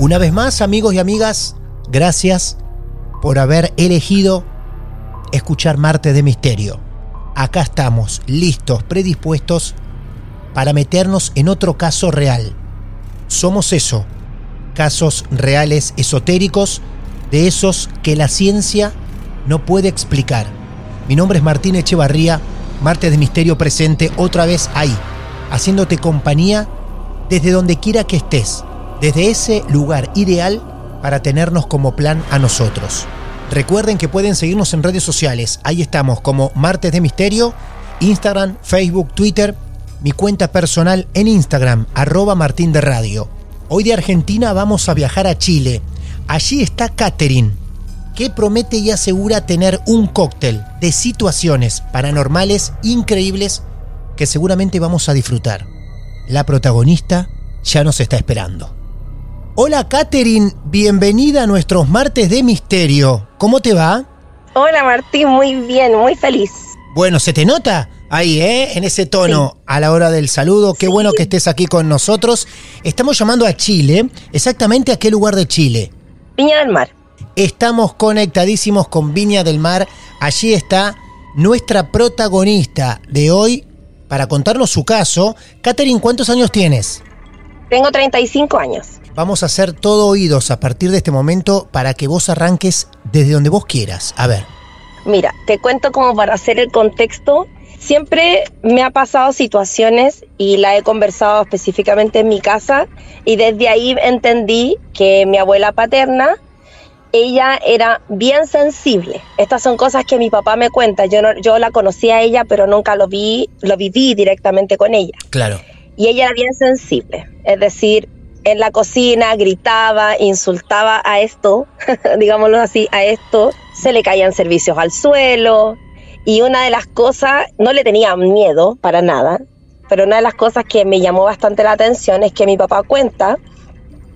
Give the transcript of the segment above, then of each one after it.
Una vez más, amigos y amigas, gracias por haber elegido escuchar Marte de Misterio. Acá estamos, listos, predispuestos para meternos en otro caso real. Somos eso, casos reales esotéricos, de esos que la ciencia no puede explicar. Mi nombre es Martín Echevarría, Marte de Misterio presente otra vez ahí, haciéndote compañía desde donde quiera que estés desde ese lugar ideal para tenernos como plan a nosotros. Recuerden que pueden seguirnos en redes sociales. Ahí estamos como Martes de Misterio, Instagram, Facebook, Twitter, mi cuenta personal en Instagram, arroba Martín de Radio. Hoy de Argentina vamos a viajar a Chile. Allí está Catherine, que promete y asegura tener un cóctel de situaciones paranormales increíbles que seguramente vamos a disfrutar. La protagonista ya nos está esperando. Hola Katherine, bienvenida a nuestros martes de misterio. ¿Cómo te va? Hola Martín, muy bien, muy feliz. Bueno, se te nota ahí, ¿eh? En ese tono a la hora del saludo. Qué bueno que estés aquí con nosotros. Estamos llamando a Chile. ¿Exactamente a qué lugar de Chile? Viña del Mar. Estamos conectadísimos con Viña del Mar. Allí está nuestra protagonista de hoy para contarnos su caso. Katherine, ¿cuántos años tienes? Tengo 35 años. Vamos a hacer todo oídos a partir de este momento para que vos arranques desde donde vos quieras. A ver. Mira, te cuento como para hacer el contexto. Siempre me ha pasado situaciones y la he conversado específicamente en mi casa y desde ahí entendí que mi abuela paterna, ella era bien sensible. Estas son cosas que mi papá me cuenta. Yo, no, yo la conocí a ella, pero nunca lo vi, lo viví directamente con ella. Claro y ella era bien sensible, es decir, en la cocina gritaba, insultaba a esto, digámoslo así, a esto, se le caían servicios al suelo. Y una de las cosas, no le tenía miedo para nada, pero una de las cosas que me llamó bastante la atención es que mi papá cuenta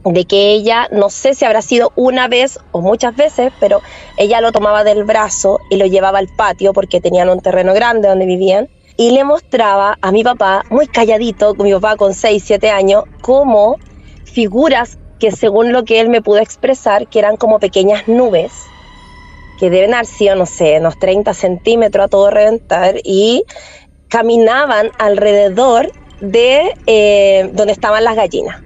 de que ella, no sé si habrá sido una vez o muchas veces, pero ella lo tomaba del brazo y lo llevaba al patio porque tenían un terreno grande donde vivían y le mostraba a mi papá, muy calladito, mi papá con 6, 7 años, como figuras que según lo que él me pudo expresar, que eran como pequeñas nubes, que deben haber sido, no sé, unos 30 centímetros a todo reventar, y caminaban alrededor de eh, donde estaban las gallinas.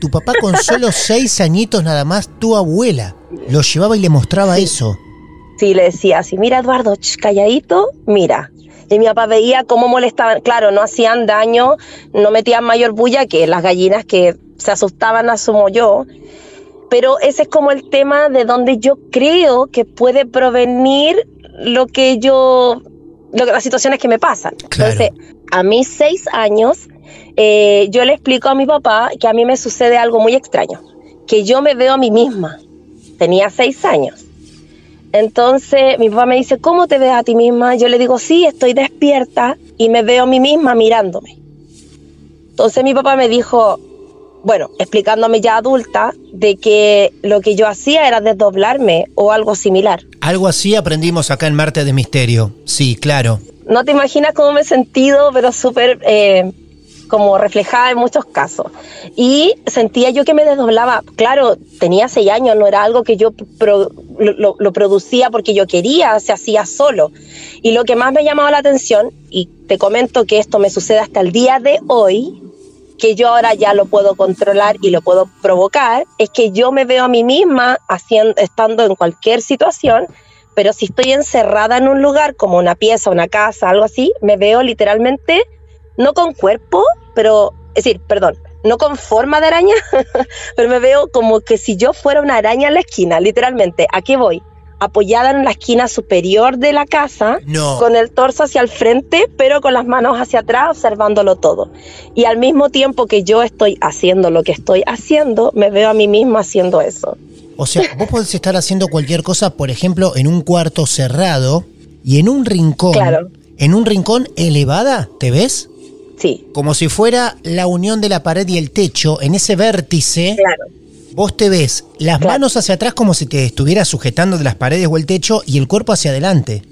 Tu papá con solo 6 añitos nada más, tu abuela, lo llevaba y le mostraba eso. Sí, le decía así, mira Eduardo, calladito, mira, y mi papá veía cómo molestaban, claro, no hacían daño, no metían mayor bulla que las gallinas que se asustaban, asumo yo, pero ese es como el tema de donde yo creo que puede provenir lo que yo, lo que, las situaciones que me pasan. Entonces, a mis seis años, eh, yo le explico a mi papá que a mí me sucede algo muy extraño, que yo me veo a mí misma. Tenía seis años. Entonces mi papá me dice, ¿cómo te ves a ti misma? Yo le digo, sí, estoy despierta y me veo a mí misma mirándome. Entonces mi papá me dijo, bueno, explicándome ya adulta, de que lo que yo hacía era desdoblarme o algo similar. Algo así aprendimos acá en Marte de Misterio. Sí, claro. No te imaginas cómo me he sentido, pero súper eh, como reflejada en muchos casos. Y sentía yo que me desdoblaba. Claro, tenía seis años, no era algo que yo lo, lo, producía porque yo quería, se hacía solo. Y lo que más me llamaba la atención, y te comento que esto me sucede hasta el día de hoy, que yo ahora ya lo puedo controlar y lo puedo provocar, es que yo me veo a mí misma haciendo, estando en cualquier situación, pero si estoy encerrada en un lugar como una pieza, una casa, algo así, me veo literalmente, no con cuerpo, pero, es decir, perdón, no con forma de araña, pero me veo como que si yo fuera una araña en la esquina, literalmente, ¿a qué voy? Apoyada en la esquina superior de la casa, con el torso hacia el frente, pero con las manos hacia atrás, observándolo todo. Y al mismo tiempo que yo estoy haciendo lo que estoy haciendo, me veo a mí misma haciendo eso. O sea, vos podés estar haciendo cualquier cosa, por ejemplo, en un cuarto cerrado y en un rincón. En un rincón elevada, ¿te ves? Sí. Como si fuera la unión de la pared y el techo, en ese vértice. Claro Vos te ves las manos hacia atrás como si te estuvieras sujetando de las paredes o el techo y el cuerpo hacia adelante.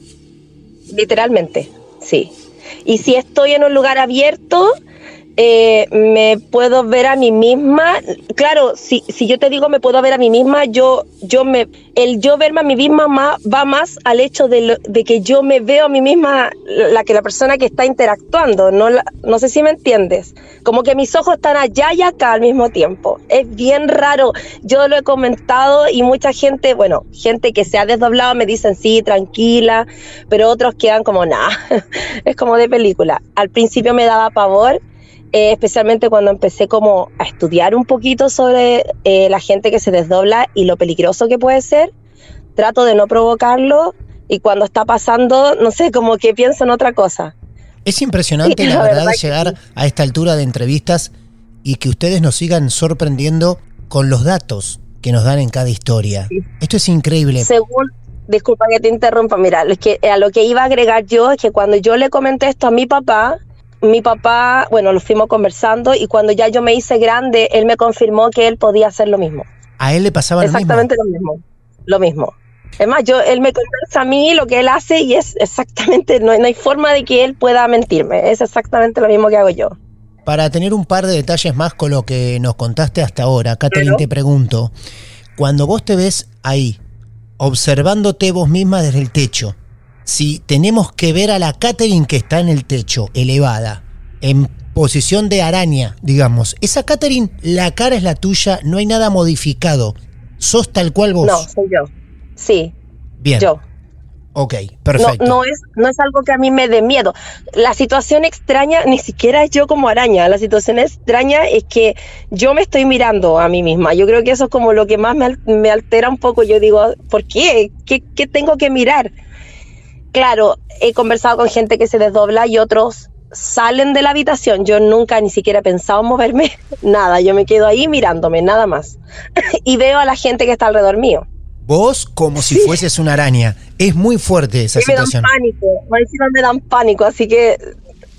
Literalmente, sí. Y si estoy en un lugar abierto, eh, me puedo ver a mí misma. Claro, si, si yo te digo me puedo ver a mí misma, yo, yo me, el yo verme a mí misma va más al hecho de, de, que yo me veo a mí misma, la que la persona que está interactuando. No, no sé si me entiendes. Como que mis ojos están allá y acá al mismo tiempo. Es bien raro. Yo lo he comentado y mucha gente, bueno, gente que se ha desdoblado me dicen sí, tranquila, pero otros quedan como nada. es como de película. Al principio me daba pavor eh, especialmente cuando empecé como a estudiar un poquito sobre eh, la gente que se desdobla y lo peligroso que puede ser, trato de no provocarlo y cuando está pasando, no sé, como que pienso en otra cosa. Es impresionante, la, verdad, llegar a esta altura de entrevistas y que ustedes nos sigan sorprendiendo con los datos que nos dan en cada historia. Esto es increíble. Según, disculpa que te interrumpa, mira, es que a lo que iba a agregar yo es que cuando yo le comenté esto a mi papá, mi papá, bueno, lo fuimos conversando y cuando ya yo me hice grande, él me confirmó que él podía hacer lo mismo. ¿A él le pasaba lo mismo? Exactamente lo mismo. Lo mismo. Es más, yo, él me conversa a mí lo que él hace y es exactamente, no, hay forma de que él pueda mentirme. Es exactamente lo mismo que hago yo. Para tener un par de detalles más con lo que nos contaste hasta ahora, Catherine, te pregunto, cuando vos te ves ahí, observándote vos misma desde el techo, si tenemos que ver a la Catherine que está en el techo, elevada, en posición de araña, digamos, esa Catherine, la cara es la tuya, no hay nada modificado. ¿Sos tal cual vos? No, soy yo. Sí. Bien. Yo. Ok, perfecto. No, es, no es algo que a mí me dé miedo. La situación extraña ni siquiera es yo como araña. La situación extraña es que yo me estoy mirando a mí misma. Yo creo que eso es como lo que más me, me altera un poco. Yo digo, ¿por qué? ¿Qué, qué tengo que mirar? Claro, he conversado con gente que se desdobla y otros salen de la habitación. Yo nunca ni siquiera he pensado moverme, nada. Yo me quedo ahí mirándome, nada más. y veo a la gente que está alrededor mío. Vos como si fueses una araña. Es muy fuerte esa situación. Me dan pánico, me dan pánico, así que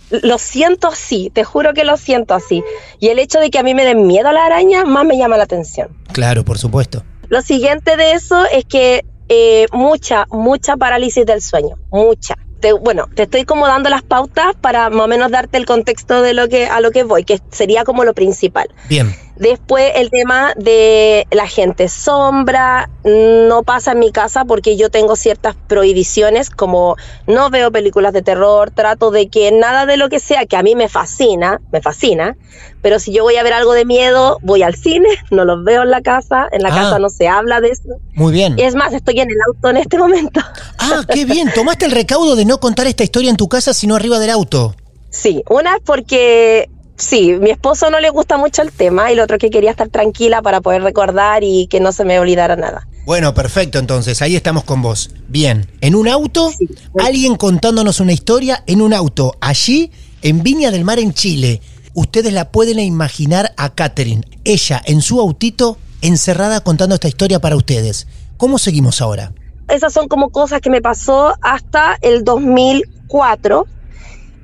lo siento así, te juro que lo siento así. Y el hecho de que a mí me den miedo a la araña más me llama la atención. Claro, por supuesto. Lo siguiente de eso es que eh, mucha, mucha parálisis del sueño, mucha. bueno, te estoy como dando las pautas para más o menos darte el contexto de lo que a lo que voy, que sería como lo principal. Bien. Después el tema de la gente sombra, no pasa en mi casa porque yo tengo ciertas prohibiciones, como no veo películas de terror, trato de que nada de lo que sea, que a mí me fascina, me fascina, pero si yo voy a ver algo de miedo, voy al cine, no los veo en la casa, en la ah. casa no se habla de eso. Muy bien. Y es más, estoy en el auto en este momento. Ah, qué bien, tomaste el recaudo de no contar esta historia en tu casa, sino arriba del auto. Sí, una es porque Sí, mi esposo no le gusta mucho el tema y lo otro que quería estar tranquila para poder recordar y que no se me olvidara nada. Bueno, perfecto, entonces ahí estamos con vos. Bien, en un auto, alguien contándonos una historia en un auto, allí en Viña del Mar en Chile. Ustedes la pueden imaginar a Catherine, ella en su autito, encerrada contando esta historia para ustedes. ¿Cómo seguimos ahora? Esas son como cosas que me pasó hasta el 2004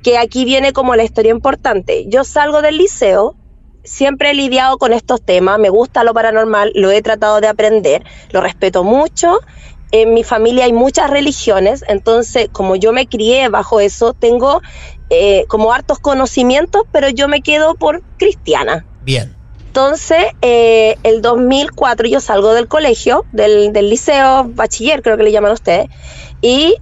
que aquí viene como la historia importante. Yo salgo del liceo, siempre he lidiado con estos temas, me gusta lo paranormal, lo he tratado de aprender, lo respeto mucho. En mi familia hay muchas religiones, entonces como yo me crié bajo eso, tengo eh, como hartos conocimientos, pero yo me quedo por cristiana. Bien. Entonces, eh, el 2004 yo salgo del colegio, del, del liceo, bachiller creo que le llaman ustedes, y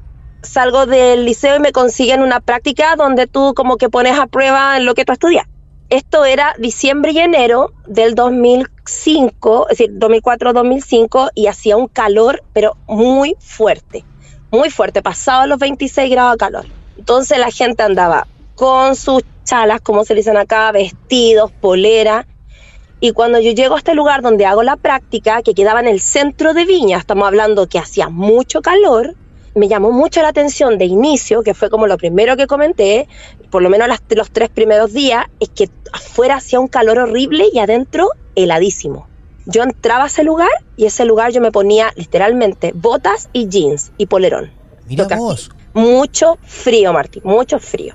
salgo del liceo y me consiguen una práctica donde tú como que pones a prueba lo que tú estudias. Esto era diciembre y enero del 2005, es decir, 2004-2005, y hacía un calor, pero muy fuerte, muy fuerte, pasaba los 26 grados de calor. Entonces la gente andaba con sus chalas, como se dicen acá, vestidos, polera. Y cuando yo llego a este lugar donde hago la práctica, que quedaba en el centro de Viña, estamos hablando que hacía mucho calor, me llamó mucho la atención de inicio, que fue como lo primero que comenté, por lo menos las, los tres primeros días, es que afuera hacía un calor horrible y adentro heladísimo. Yo entraba a ese lugar y ese lugar yo me ponía literalmente botas y jeans y polerón. Mira vos. mucho frío, Martín, mucho frío.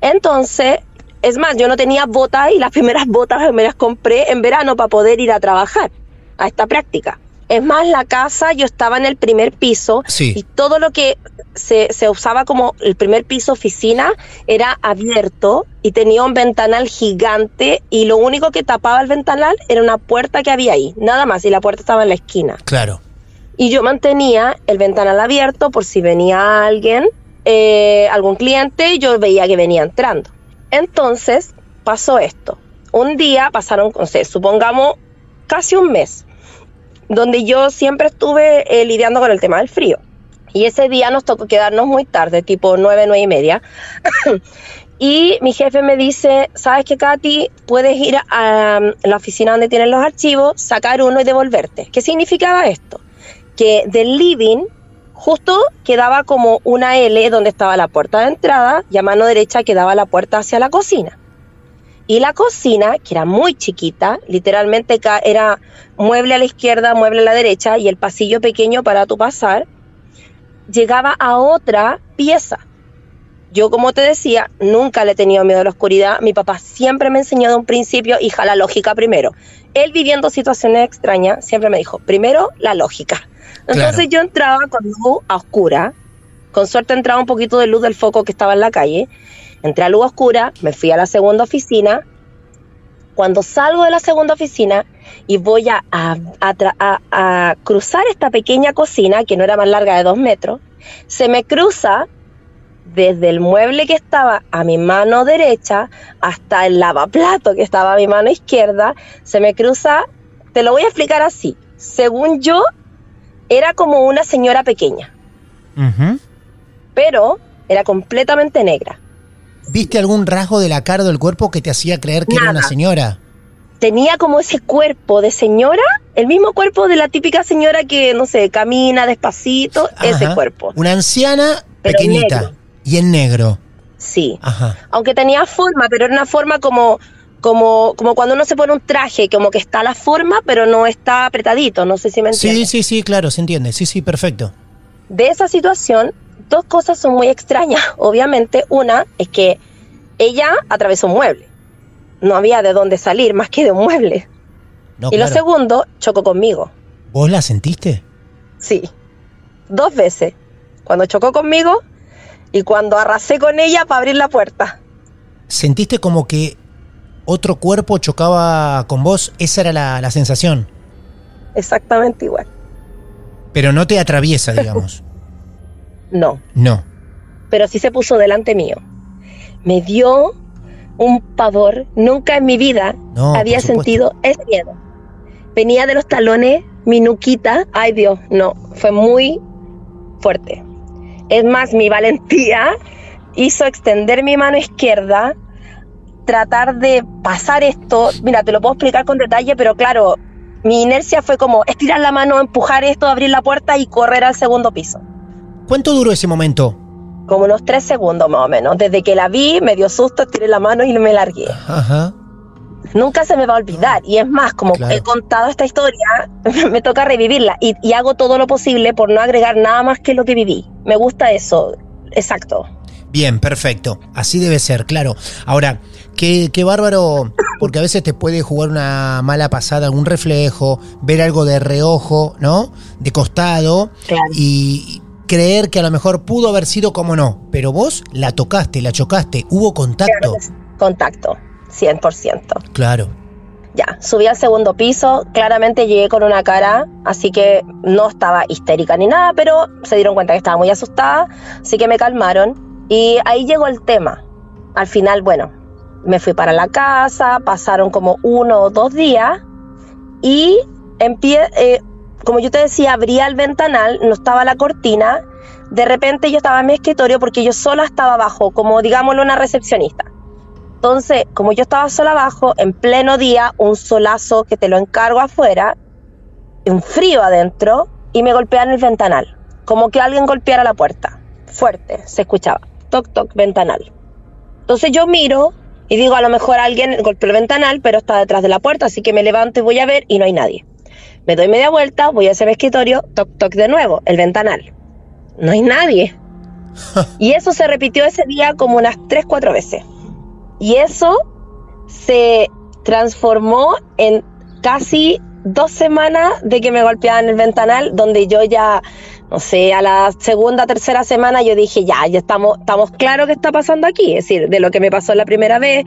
Entonces, es más, yo no tenía botas y las primeras botas me las compré en verano para poder ir a trabajar a esta práctica. Es más, la casa yo estaba en el primer piso Sí. y todo lo que se, se usaba como el primer piso oficina era abierto y tenía un ventanal gigante y lo único que tapaba el ventanal era una puerta que había ahí, nada más, y la puerta estaba en la esquina. Claro. Y yo mantenía el ventanal abierto por si venía alguien, eh, algún cliente, y yo veía que venía entrando. Entonces pasó esto. Un día pasaron, no sé, supongamos casi un mes, donde yo siempre estuve eh, lidiando con el tema del frío. Y ese día nos tocó quedarnos muy tarde, tipo nueve, nueve y media. y mi jefe me dice, ¿sabes qué, Katy? Puedes ir a la oficina donde tienen los archivos, sacar uno y devolverte. ¿Qué significaba esto? Que del living justo quedaba como una L donde estaba la puerta de entrada y a mano derecha quedaba la puerta hacia la cocina. Y la cocina, que era muy chiquita, literalmente era mueble a la izquierda, mueble a la derecha y el pasillo pequeño para tu pasar, llegaba a otra pieza. Yo, como te decía, nunca le he tenido miedo a la oscuridad. Mi papá siempre me enseñó de un principio, hija, la lógica primero. Él viviendo situaciones extrañas, siempre me dijo, primero la lógica. Entonces Claro. yo entraba con luz a oscura. Con suerte entraba un poquito de luz del foco que estaba en la calle. Entré a luz oscura, me fui a la segunda oficina. Cuando salgo de la segunda oficina y voy a, a- a tra- a- a cruzar esta pequeña cocina, que no era más larga de dos metros, se me cruza desde el mueble que estaba a mi mano derecha hasta el lavaplato que estaba a mi mano izquierda, se me cruza, te lo voy a explicar así, según yo, era como una señora pequeña, pero era completamente negra. ¿Viste algún rasgo de la cara del cuerpo que te hacía creer que era una señora? Tenía como ese cuerpo de señora, el mismo cuerpo de la típica señora que, no sé, camina despacito, ese cuerpo. Una anciana Pero pequeñita. negro. Y en negro. Sí. Ajá. aunque tenía forma, pero era una forma como, como, como cuando uno se pone un traje, como que está la forma, pero no está apretadito, no sé si me Sí, entiendes. sí, sí, claro, se entiende. Sí, sí, perfecto. De esa situación, dos cosas son muy extrañas. Obviamente, una es que ella atravesó un mueble. No había de dónde salir más que de un mueble. No, y lo segundo, chocó conmigo. ¿Vos la sentiste? Sí. Dos veces. Cuando chocó conmigo y cuando arrasé con ella para abrir la puerta. ¿Sentiste como que otro cuerpo chocaba con vos? Esa era la, la sensación. Exactamente igual. Pero no te atraviesa, digamos. No. No. pero sí se puso delante mío. Me dio un pavor. Nunca en mi vida No, había sentido ese miedo. Venía de los talones, mi nuquita. Ay Dios, no, fue muy fuerte. Es más, mi valentía hizo extender mi mano izquierda, tratar de pasar esto. Mira, te lo puedo explicar con detalle, pero claro, mi inercia fue como estirar la mano, empujar esto, abrir la puerta y correr al segundo piso. ¿Cuánto duró ese momento? como unos tres segundos más o menos. Desde que la vi, me dio susto, estiré la mano y me largué. Ajá. Nunca se me va a olvidar. Y es más, como Claro. he contado esta historia, me toca revivirla. Y, y hago todo lo posible por no agregar nada más que lo que viví. Me gusta eso. Exacto. Bien, perfecto. Así debe ser, claro. Ahora, qué, qué bárbaro, porque a veces te puede jugar una mala pasada, algún reflejo, ver algo de reojo, ¿no? De costado. Claro. Y creer que a lo mejor pudo haber sido como no. Pero vos la tocaste, la chocaste, hubo contacto. Contacto, 100%. Claro. Ya, subí al segundo piso, claramente llegué con una cara, así que no estaba histérica ni nada, pero se dieron cuenta que estaba muy asustada, así que me calmaron y ahí llegó el tema. Al final, bueno, me fui para la casa, pasaron como uno o dos días y empie- eh, como yo te decía, abría el ventanal, no estaba la cortina, de repente yo estaba en mi escritorio porque yo sola estaba abajo, como digámoslo una recepcionista. Entonces, como yo estaba sola abajo, en pleno día, un solazo que te lo encargo afuera, un frío adentro, y me golpean el ventanal. Como que alguien golpeara la puerta. Fuerte, se escuchaba. Toc, toc, ventanal. Entonces yo miro y digo, a lo mejor alguien golpeó el ventanal, pero está detrás de la puerta, así que me levanto y voy a ver y no hay nadie. Me doy media vuelta, voy hacia mi escritorio, toc, toc de nuevo, el ventanal. No hay nadie. Y eso se repitió ese día como unas 3, 4 veces. Y eso se transformó en casi dos semanas de que me golpeaban el ventanal, donde yo ya, no sé, a la segunda, tercera semana yo dije, ya, ya estamos, estamos claros qué está pasando aquí. Es decir, de lo que me pasó la primera vez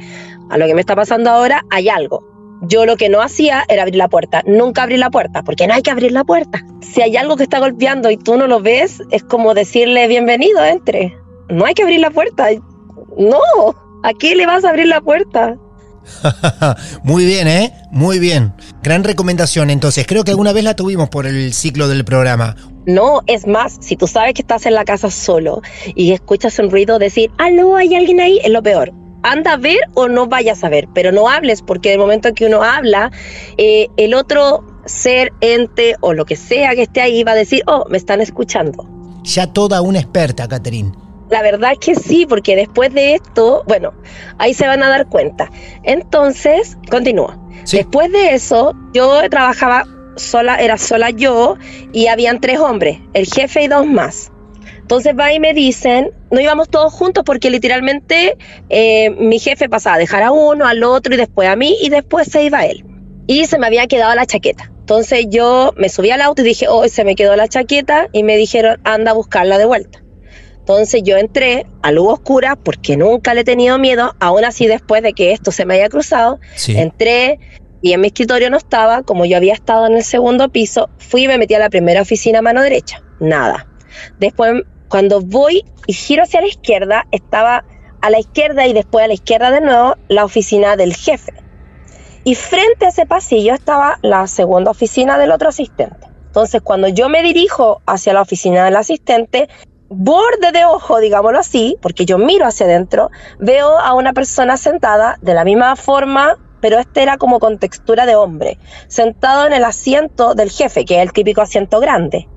a lo que me está pasando ahora, hay algo. Yo lo que no hacía era abrir la puerta. Nunca abrí la puerta, porque no hay que abrir la puerta. Si hay algo que está golpeando y tú no lo ves, es como decirle bienvenido, entre. No hay que abrir la puerta. No, ¿a qué le vas a abrir la puerta? Muy bien, ¿eh? Muy bien. Gran recomendación. Entonces, creo que alguna vez la tuvimos por el ciclo del programa. No, es más, si tú sabes que estás en la casa solo y escuchas un ruido, decir, aló, hay alguien ahí, es lo peor. Anda a ver o no vayas a ver, pero no hables, porque el momento que uno habla, eh, el otro ser, ente o lo que sea que esté ahí va a decir, oh, me están escuchando. Ya toda una experta, Catherine. La verdad es que sí, porque después de esto, bueno, ahí se van a dar cuenta. Entonces, continúa. Sí. Después de eso, yo trabajaba sola, era sola yo y habían tres hombres, el jefe y dos más. Entonces va y me dicen, no íbamos todos juntos porque literalmente eh, mi jefe pasaba a dejar a uno, al otro y después a mí y después se iba él. Y se me había quedado la chaqueta. Entonces yo me subí al auto y dije, oh, se me quedó la chaqueta y me dijeron, anda a buscarla de vuelta. Entonces yo entré a luz oscura porque nunca le he tenido miedo, aún así después de que esto se me haya cruzado, Sí. entré y en mi escritorio no estaba, como yo había estado en el segundo piso, fui y me metí a la primera oficina a mano derecha, nada. Después cuando voy y giro hacia la izquierda, estaba a la izquierda y después a la izquierda de nuevo la oficina del jefe. Y frente a ese pasillo estaba la segunda oficina del otro asistente. Entonces, cuando yo me dirijo hacia la oficina del asistente, borde de ojo, digámoslo así, porque yo miro hacia adentro, veo a una persona sentada de la misma forma, pero este era como con textura de hombre, sentado en el asiento del jefe, que es el típico asiento grande,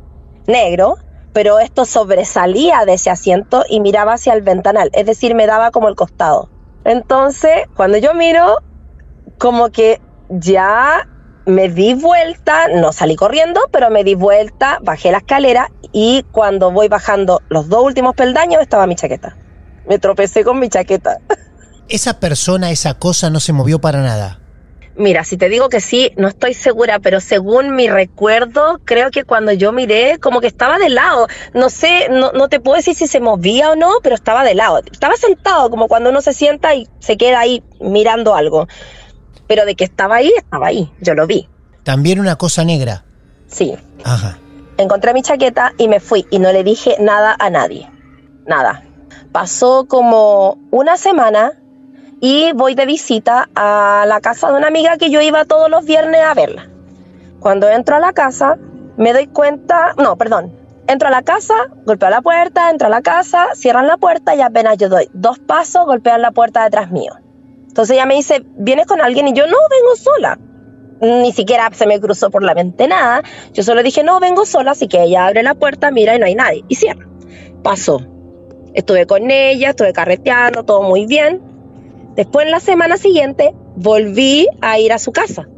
negro, pero esto sobresalía de ese asiento y miraba hacia el ventanal, es decir, me daba como el costado. Entonces, cuando yo miro, como que ya me di vuelta, no salí corriendo, pero me di vuelta, bajé la escalera y cuando voy bajando los dos últimos peldaños estaba mi chaqueta. Me tropecé con mi chaqueta. Esa persona, esa cosa no se movió para nada. Mira, si te digo que sí, no estoy segura, pero según mi recuerdo, creo que cuando yo miré, como que estaba de lado. No sé, no, no te puedo decir si se movía o no, pero estaba de lado. Estaba sentado, como cuando uno se sienta y se queda ahí mirando algo. Pero de que estaba ahí, estaba ahí. Yo lo vi. También una cosa negra. Sí. Ajá. Encontré mi chaqueta y me fui y no le dije nada a nadie. Nada. Pasó como una semana y voy de visita a la casa de una amiga que yo iba todos los viernes a verla. Cuando entro a la casa, me doy cuenta, no, perdón, entro a la casa, golpeo la puerta, entro a la casa, cierran la puerta y apenas yo doy dos pasos, golpean la puerta detrás mío. Entonces ella me dice, ¿vienes con alguien? Y yo, no, vengo sola. Ni siquiera se me cruzó por la mente nada. Yo solo dije, no, vengo sola, así que ella abre la puerta, mira y no hay nadie. Y cierra. Pasó. Estuve con ella, estuve carreteando, todo muy bien. Después, en la semana siguiente, volví a ir a su casa.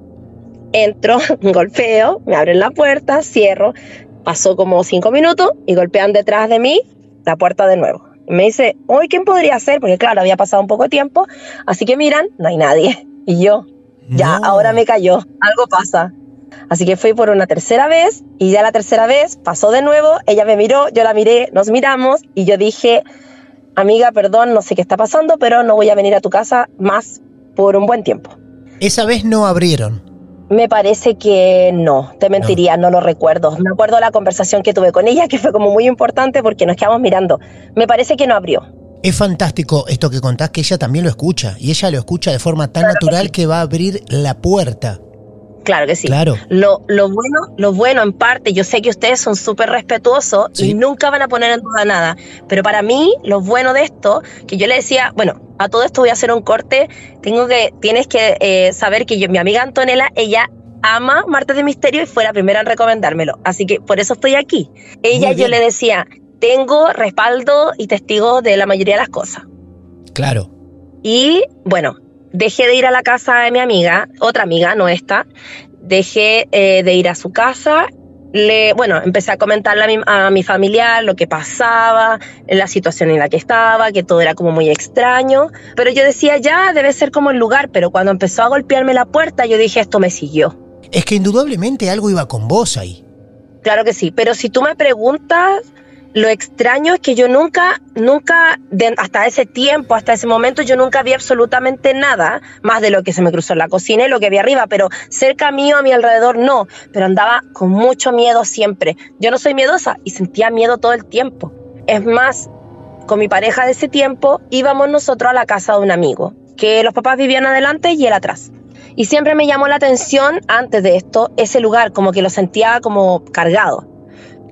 Entro, golpeo, me abren la puerta, cierro. Pasó como cinco minutos y golpean detrás de mí la puerta de nuevo. Me dice, hoy ¿quién podría ser? Porque claro, había pasado un poco de tiempo. Así que miran, no hay nadie. Y yo, ya, No. ahora me cayó, algo pasa. Así que fui por una tercera vez y ya la tercera vez pasó de nuevo, ella me miró, yo la miré, nos miramos y yo dije, amiga, perdón, no sé qué está pasando, pero no voy a venir a tu casa más por un buen tiempo. Esa vez no abrieron. Me parece que no, te mentiría, no. lo recuerdo. Me acuerdo la conversación que tuve con ella, que fue como muy importante porque nos quedamos mirando. Me parece que no abrió. Es fantástico esto que contás, que ella también lo escucha. Y ella lo escucha de forma tan Claro que natural sí. que va a abrir la puerta. Claro que sí. Claro. Lo, lo bueno, lo bueno en parte, yo sé que ustedes son súper respetuosos Sí. y nunca van a poner en duda nada, pero para mí lo bueno de esto, que yo le decía, bueno, a todo esto voy a hacer un corte, tengo que, tienes que eh, saber que yo, mi amiga Antonella, ella ama Martes de Misterio y fue la primera en recomendármelo, así que por eso estoy aquí. Ella yo le decía, tengo respaldo y testigos de la mayoría de las cosas. Claro. Y bueno, dejé de ir a la casa de mi amiga, otra amiga, no esta. Dejé eh, de ir a su casa. Le, bueno, empecé a comentarle a mi, a mi familiar lo que pasaba, la situación en la que estaba, que todo era como muy extraño. Pero yo decía, ya debe ser como el lugar. Pero cuando empezó a golpearme la puerta, yo dije, esto me siguió. Es que indudablemente algo iba con vos ahí. Claro que sí, pero si tú me preguntas, lo extraño es que yo nunca, nunca, hasta ese tiempo, hasta ese momento, yo nunca vi absolutamente nada más de lo que se me cruzó en la cocina y lo que vi arriba, pero cerca mío, a mi alrededor, no, pero andaba con mucho miedo siempre. Yo no soy miedosa y sentía miedo todo el tiempo. Es más, con mi pareja de ese tiempo íbamos nosotros a la casa de un amigo, que los papás vivían adelante y él atrás. Y siempre me llamó la atención, antes de esto, ese lugar, como que lo sentía como cargado.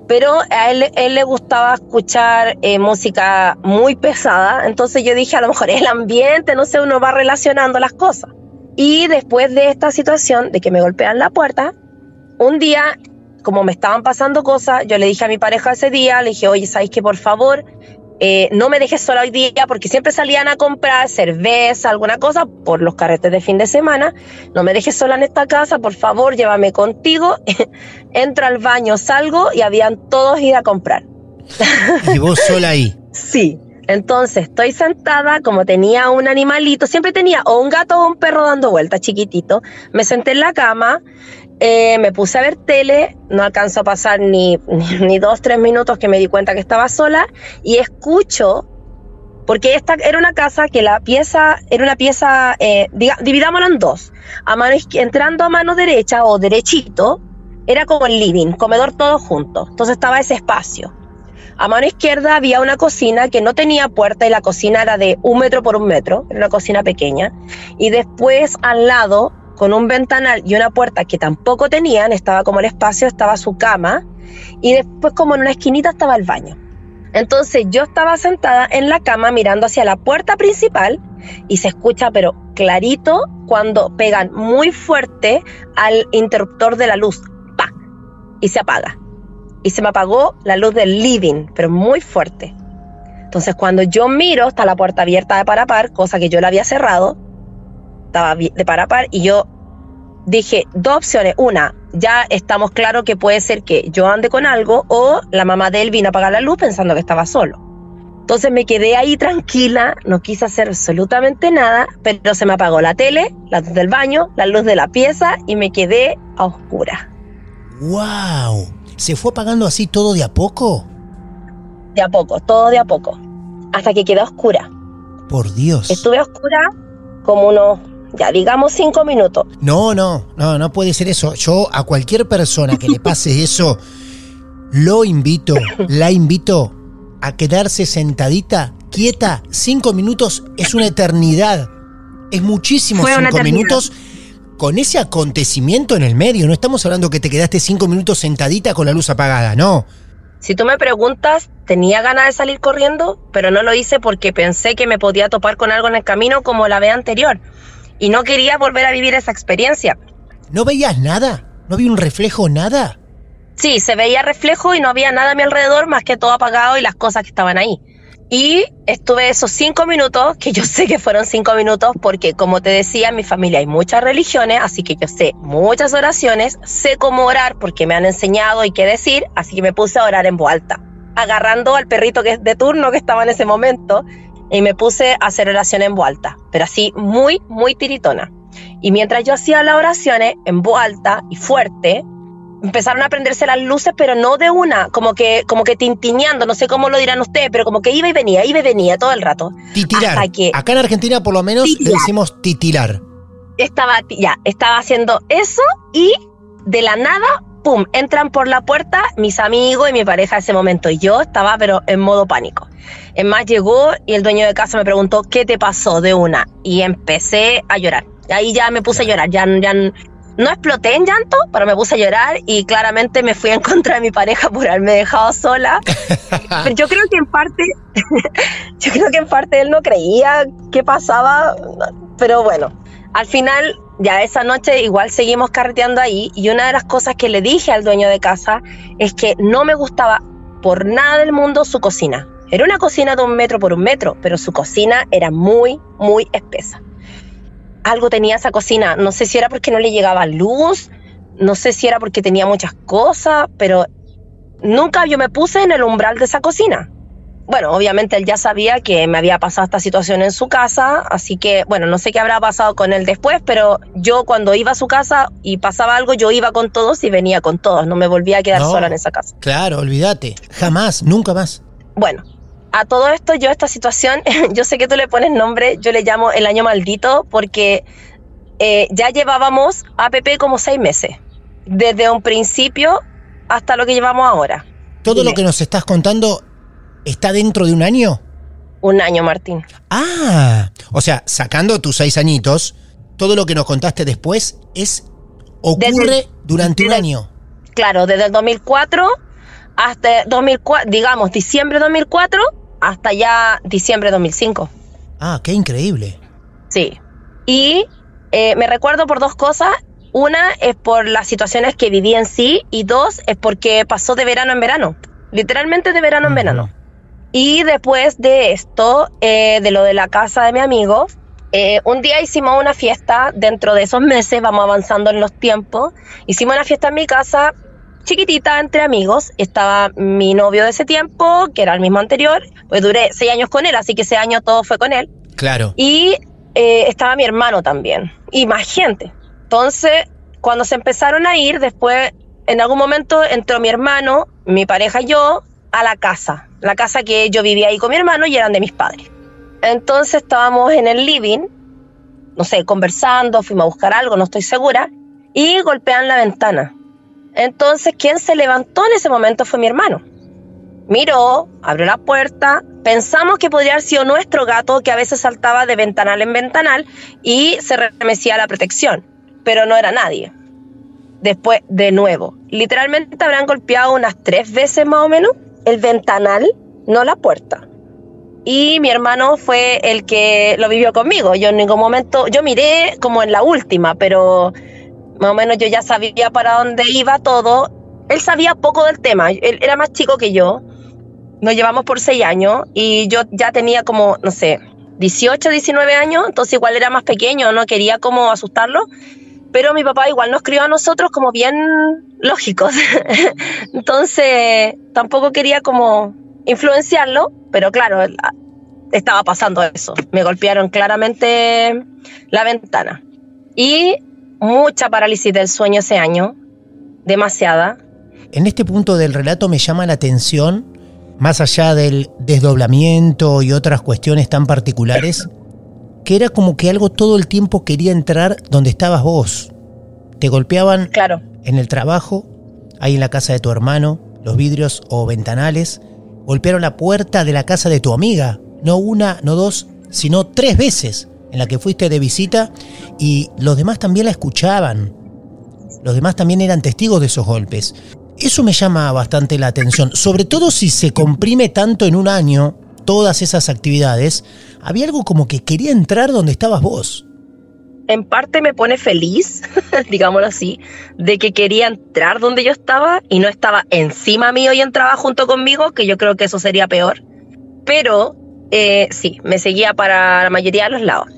Pero a él, él le gustaba escuchar eh, música muy pesada, entonces yo dije, a lo mejor es el ambiente, no sé, uno va relacionando las cosas. Y después de esta situación, de que me golpean la puerta, un día, como me estaban pasando cosas, yo le dije a mi pareja ese día, le dije, oye, ¿sabes qué? Por favor, eh, no me dejes sola hoy día, porque siempre salían a comprar cerveza, alguna cosa, por los carretes de fin de semana. No me dejes sola en esta casa, por favor, llévame contigo. Entro al baño, salgo y habían todos ido a comprar. Y vos sola ahí. Sí. Entonces estoy sentada, como tenía un animalito, siempre tenía o un gato o un perro dando vueltas, chiquitito. Me senté en la cama, eh, me puse a ver tele, no alcanzó a pasar ni, ni, dos, tres minutos que me di cuenta que estaba sola y escucho, porque esta era una casa que la pieza, era una pieza, eh, diga- dividámosla en dos. A mano, entrando a mano derecha o derechito, era como el living, comedor todo junto. Entonces estaba ese espacio. A mano izquierda había una cocina que no tenía puerta y la cocina era de un metro por un metro, era una cocina pequeña. Y después al lado, con un ventanal y una puerta que tampoco tenían, estaba como el espacio, estaba su cama. Y después como en una esquinita estaba el baño. Entonces yo estaba sentada en la cama mirando hacia la puerta principal y se escucha pero clarito cuando pegan muy fuerte al interruptor de la luz. ¡Pa! Y se apaga y se me apagó la luz del living, pero muy fuerte. Entonces cuando yo miro, está la puerta abierta de par a par, cosa que yo la había cerrado, estaba de par a par, y yo dije dos opciones. Una, ya estamos claros que puede ser que yo ande con algo, o la mamá de él vino a apagar la luz pensando que estaba solo. Entonces me quedé ahí tranquila, no quise hacer absolutamente nada, pero se me apagó la tele, la luz del baño, la luz de la pieza, y me quedé a oscura. ¡Wow! ¿Se fue apagando así todo de a poco? De a poco, todo de a poco, hasta que quedé oscura. Por Dios. Estuve a oscura como unos, ya digamos, cinco minutos. No, no, no, no puede ser eso. Yo a cualquier persona que le pase eso, lo invito, la invito a quedarse sentadita, quieta. Cinco minutos es una eternidad. Es muchísimo Fue cinco minutos con ese acontecimiento en el medio. No estamos hablando que te quedaste cinco minutos sentadita con la luz apagada, no. Si tú me preguntas, tenía ganas de salir corriendo, pero no lo hice porque pensé que me podía topar con algo en el camino como la vez anterior. Y no quería volver a vivir esa experiencia. ¿No veías nada? ¿No había un reflejo, nada? Sí, se veía reflejo y no había nada a mi alrededor más que todo apagado y las cosas que estaban ahí. Y estuve esos cinco minutos, que yo sé que fueron cinco minutos, porque como te decía, en mi familia hay muchas religiones, así que yo sé muchas oraciones, sé cómo orar porque me han enseñado y qué decir, así que me puse a orar en voz alta. agarrando al perrito que es de turno que estaba en ese momento y me puse a hacer oración en voz alta, pero así muy, muy tiritona. Y mientras yo hacía las oraciones en voz alta y fuerte, empezaron a prenderse las luces, pero no de una, como que, como que tintineando, no sé cómo lo dirán ustedes, pero como que iba y venía, iba y venía todo el rato. Titilar. Acá en Argentina por lo menos le decimos titilar. Estaba, ya, estaba haciendo eso y de la nada, pum, entran por la puerta mis amigos y mi pareja en ese momento. Y yo estaba, pero en modo pánico. Es más, llegó y el dueño de casa me preguntó, ¿qué te pasó de una? Y empecé a llorar. Ahí ya me puse a llorar, ya, ya no exploté en llanto, pero me puse a llorar y claramente me fui en contra de mi pareja por haberme dejado sola. Pero yo creo que en parte, yo creo que en parte él no creía qué pasaba, pero bueno, al final ya esa noche igual seguimos carreteando ahí y una de las cosas que le dije al dueño de casa es que no me gustaba por nada del mundo su cocina. Era una cocina de un metro por un metro, pero su cocina era muy, muy espesa algo tenía esa cocina. No sé si era porque no le llegaba luz, no sé si era porque tenía muchas cosas, pero nunca yo me puse en el umbral de esa cocina. Bueno, obviamente él ya sabía que me había pasado esta situación en su casa, así que, bueno, no sé qué habrá pasado con él después, pero yo cuando iba a su casa y pasaba algo, yo iba con todos y venía con todos, no me volvía a quedar sola en esa casa. Claro, olvídate, jamás, nunca más. Bueno, a todo esto, yo esta situación, yo sé que tú le pones nombre, yo le llamo el año maldito porque eh, ya llevábamos APP como seis meses, desde un principio hasta lo que llevamos ahora. ¿Todo lo que nos estás contando está dentro de un año? Un año, Martín. Ah, o sea, sacando tus seis añitos, todo lo que nos contaste después es ocurre durante un año. Claro, desde el 2004 hasta 2004, digamos, diciembre de 2004 hasta ya diciembre de 2005. Ah, qué increíble. Sí. Y eh, me recuerdo por dos cosas. Una es por las situaciones que viví en sí y dos es porque pasó de verano en verano. Literalmente de verano en verano. Y después de esto, eh, de lo de la casa de mi amigo, eh, un día hicimos una fiesta dentro de esos meses, vamos avanzando en los tiempos. Hicimos una fiesta en mi casa chiquitita entre amigos. Estaba mi novio de ese tiempo, que era el mismo anterior, pues duré seis años con él, así que ese año todo fue con él. Claro. Y eh, estaba mi hermano también, y más gente. Entonces, cuando se empezaron a ir, después, en algún momento entró mi hermano, mi pareja y yo, a la casa. La casa que yo vivía ahí con mi hermano y eran de mis padres. Entonces estábamos en el living, no sé, conversando, fuimos a buscar algo, no estoy segura, y golpean la ventana. Entonces, quien se levantó en ese momento fue mi hermano. Miró, abrió la puerta, pensamos que podría haber sido nuestro gato que a veces saltaba de ventanal en ventanal y se remecía la protección, pero no era nadie. Después, de nuevo, literalmente habrán golpeado unas tres veces más o menos el ventanal, no la puerta. Y mi hermano fue el que lo vivió conmigo. Yo en ningún momento, yo miré como en la última, pero más o menos yo ya sabía para dónde iba todo. Él sabía poco del tema, él era más chico que yo, nos llevamos por seis años y yo ya tenía como, no sé, 18, 19 años, entonces igual era más pequeño, no quería como asustarlo, pero mi papá igual nos crió a nosotros como bien lógicos, entonces tampoco quería como influenciarlo, pero claro, estaba pasando eso, me golpearon claramente la ventana. Y mucha parálisis del sueño ese año, demasiada. En este punto del relato me llama la atención, más allá del desdoblamiento y otras cuestiones tan particulares, que era como que algo todo el tiempo quería entrar donde estabas vos. Te golpeaban claro. en el trabajo, ahí en la casa de tu hermano, los vidrios o ventanales, golpearon la puerta de la casa de tu amiga, no una, no dos, sino tres veces en la que fuiste de visita y los demás también la escuchaban. Los demás también eran testigos de esos golpes. Eso me llama bastante la atención, sobre todo si se comprime tanto en un año todas esas actividades. Había algo como que quería entrar donde estabas vos. En parte me pone feliz, digámoslo así, de que quería entrar donde yo estaba y no estaba encima mío y entraba junto conmigo, que yo creo que eso sería peor. Pero eh, sí, me seguía para la mayoría de los lados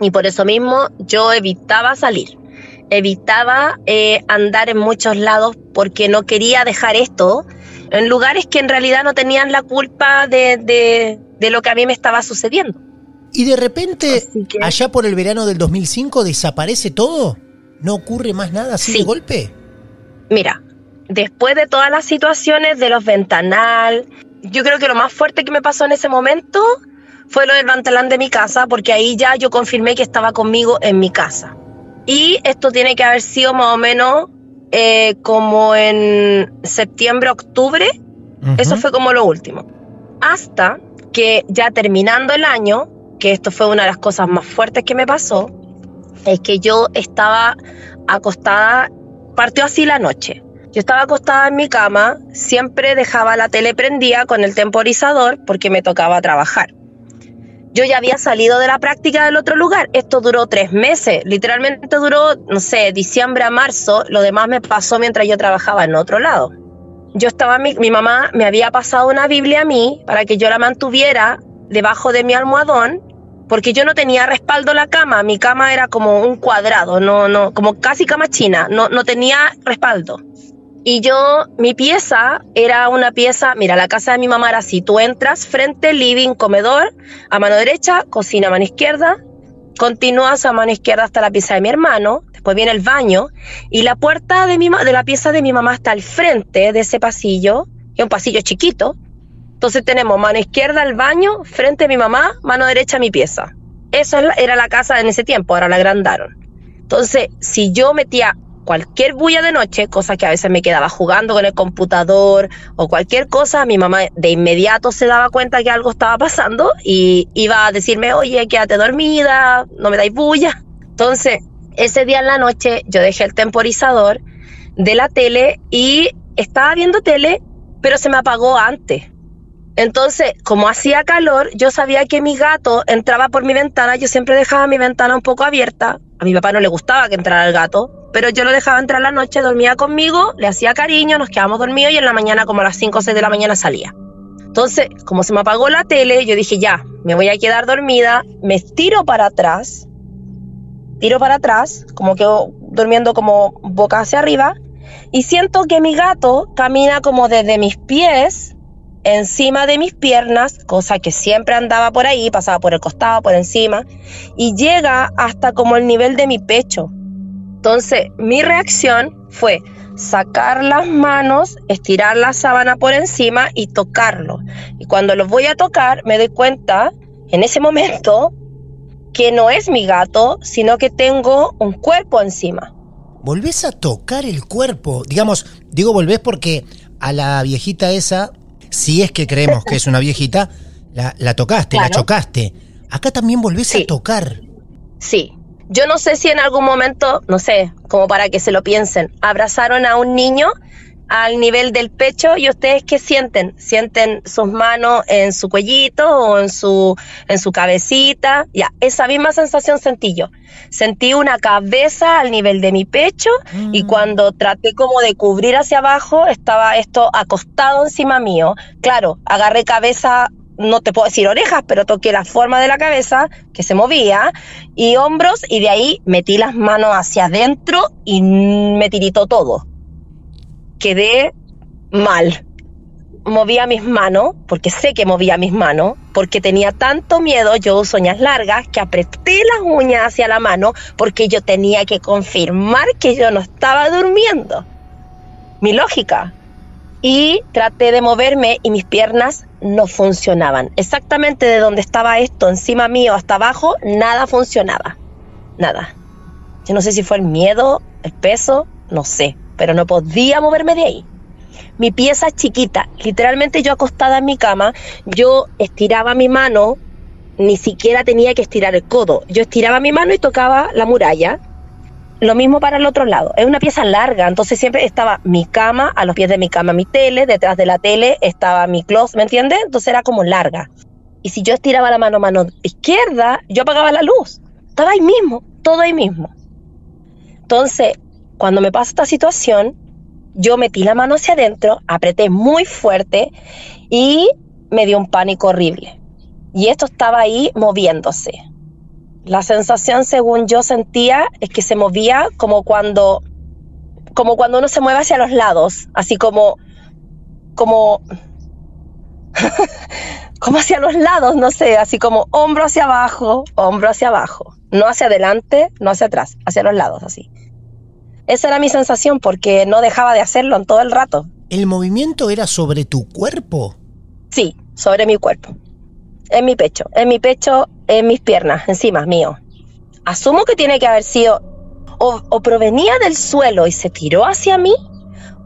y por eso mismo yo evitaba salir. evitaba eh, andar en muchos lados porque no quería dejar esto en lugares que en realidad no tenían la culpa de, de, de lo que a mí me estaba sucediendo. Y de repente, allá por el verano del 2005, desaparece todo. ¿No ocurre más nada así de golpe? Mira, después de todas las situaciones de los ventanal, yo creo que lo más fuerte que me pasó en ese momento fue lo del ventanal de mi casa, porque ahí ya yo confirmé que estaba conmigo en mi casa. Y esto tiene que haber sido más o menos eh, como en septiembre, octubre. Eso fue como lo último. Hasta que ya terminando el año, que esto fue una de las cosas más fuertes que me pasó, es que yo estaba acostada, partió así la noche. Yo estaba acostada en mi cama, siempre dejaba la tele prendida con el temporizador porque me tocaba trabajar. Yo ya había salido de la práctica del otro lugar. Esto duró tres meses, literalmente duró, no sé, diciembre a marzo. Lo demás me pasó mientras yo trabajaba en otro lado. Yo estaba, mi, mi mamá me había pasado una Biblia a mí para que yo la mantuviera debajo de mi almohadón porque yo no tenía respaldo la cama, mi cama era como un cuadrado, no, no, como casi cama china, no, no tenía respaldo. Y yo, mi pieza era una pieza, mira, la casa de mi mamá era así, tú entras frente, living, comedor, a mano derecha, cocina a mano izquierda, continúas a mano izquierda hasta la pieza de mi hermano, después viene el baño, y la puerta de, mi, de la pieza de mi mamá está al frente de ese pasillo, es un pasillo chiquito, entonces tenemos mano izquierda el baño, frente a mi mamá, mano derecha mi pieza. Eso era la casa en ese tiempo, ahora la agrandaron. Entonces, si yo metía cualquier bulla de noche, cosa que a veces me quedaba jugando con el computador o cualquier cosa, mi mamá de inmediato se daba cuenta que algo estaba pasando y iba a decirme, oye, quédate dormida, no me dais bulla. Entonces, ese día en la noche yo dejé el temporizador de la tele y estaba viendo tele, pero se me apagó antes. Entonces, como hacía calor, yo sabía que mi gato entraba por mi ventana, yo siempre dejaba mi ventana un poco abierta. A mi papá no le gustaba que entrara el gato, pero yo lo dejaba entrar la noche, dormía conmigo, le hacía cariño, nos quedábamos dormidos y en la mañana, como a las 5 o 6 de la mañana, salía. Entonces, como se me apagó la tele, yo dije, ya, me voy a quedar dormida, me tiro para atrás, tiro para atrás, como quedo durmiendo como boca hacia arriba, y siento que mi gato camina como desde mis pies encima de mis piernas, cosa que siempre andaba por ahí, pasaba por el costado, por encima, y llega hasta como el nivel de mi pecho. Entonces, mi reacción fue sacar las manos, estirar la sábana por encima y tocarlo. Y cuando lo voy a tocar, me doy cuenta, en ese momento, que no es mi gato, sino que tengo un cuerpo encima. ¿Volvés a tocar el cuerpo? Digamos, digo volvés porque a la viejita esa si es que creemos que es una viejita, la, tocaste, la chocaste. Acá también volvés a tocar. Sí. Yo no sé si en algún momento, no sé, como para que se lo piensen, abrazaron a un niño al nivel del pecho y ustedes qué sienten? ¿Sienten sus manos en su cuellito o en su, en su cabecita? Ya, esa misma sensación sentí yo. Sentí una cabeza al nivel de mi pecho y mm. cuando traté como de cubrir hacia abajo estaba esto acostado encima mío. Claro, agarré cabeza no te puedo decir orejas, pero toqué la forma de la cabeza que se movía y hombros y de ahí metí las manos hacia adentro y me tiritó todo quedé mal. Movía mis manos, porque sé que movía mis manos, porque tenía tanto miedo, yo uso uñas largas, que apreté las uñas hacia la mano, porque yo tenía que confirmar que yo no estaba durmiendo. Mi lógica. Y traté de moverme y mis piernas no funcionaban. Exactamente de donde estaba esto, encima mío hasta abajo, nada funcionaba. Nada. Yo no sé si fue el miedo, el peso, no sé pero no podía moverme de ahí. Mi pieza chiquita, literalmente yo acostada en mi cama, yo estiraba mi mano, ni siquiera tenía que estirar el codo, yo estiraba mi mano y tocaba la muralla. Lo mismo para el otro lado, es una pieza larga, entonces siempre estaba mi cama, a los pies de mi cama mi tele, detrás de la tele estaba mi closet, ¿me entiendes? Entonces era como larga. Y si yo estiraba la mano mano izquierda, yo apagaba la luz. Estaba ahí mismo, todo ahí mismo. Entonces, cuando me pasa esta situación, yo metí la mano hacia adentro, apreté muy fuerte y me dio un pánico horrible. Y esto estaba ahí moviéndose. La sensación, según yo sentía, es que se movía como cuando, como cuando uno se mueve hacia los lados, así como, como, como hacia los lados, no sé, así como hombro hacia abajo, hombro hacia abajo, no hacia adelante, no hacia atrás, hacia los lados, así. Esa era mi sensación porque no dejaba de hacerlo en todo el rato. ¿El movimiento era sobre tu cuerpo? Sí, sobre mi cuerpo. En mi pecho, en mi pecho, en mis piernas, encima mío. Asumo que tiene que haber sido o, o provenía del suelo y se tiró hacia mí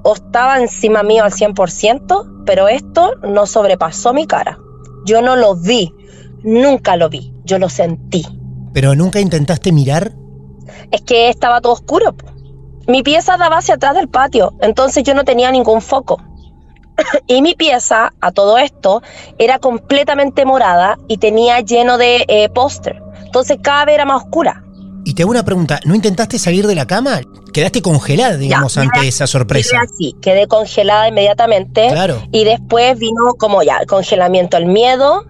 o estaba encima mío al 100%, pero esto no sobrepasó mi cara. Yo no lo vi, nunca lo vi, yo lo sentí. ¿Pero nunca intentaste mirar? Es que estaba todo oscuro. po. Mi pieza daba hacia atrás del patio, entonces yo no tenía ningún foco. y mi pieza, a todo esto, era completamente morada y tenía lleno de eh, póster. Entonces cada vez era más oscura. Y te hago una pregunta, ¿no intentaste salir de la cama? Quedaste congelada, digamos, Ya, ante esa sorpresa. Quedé así, quedé congelada inmediatamente. Claro. Y después vino como ya el congelamiento, el miedo,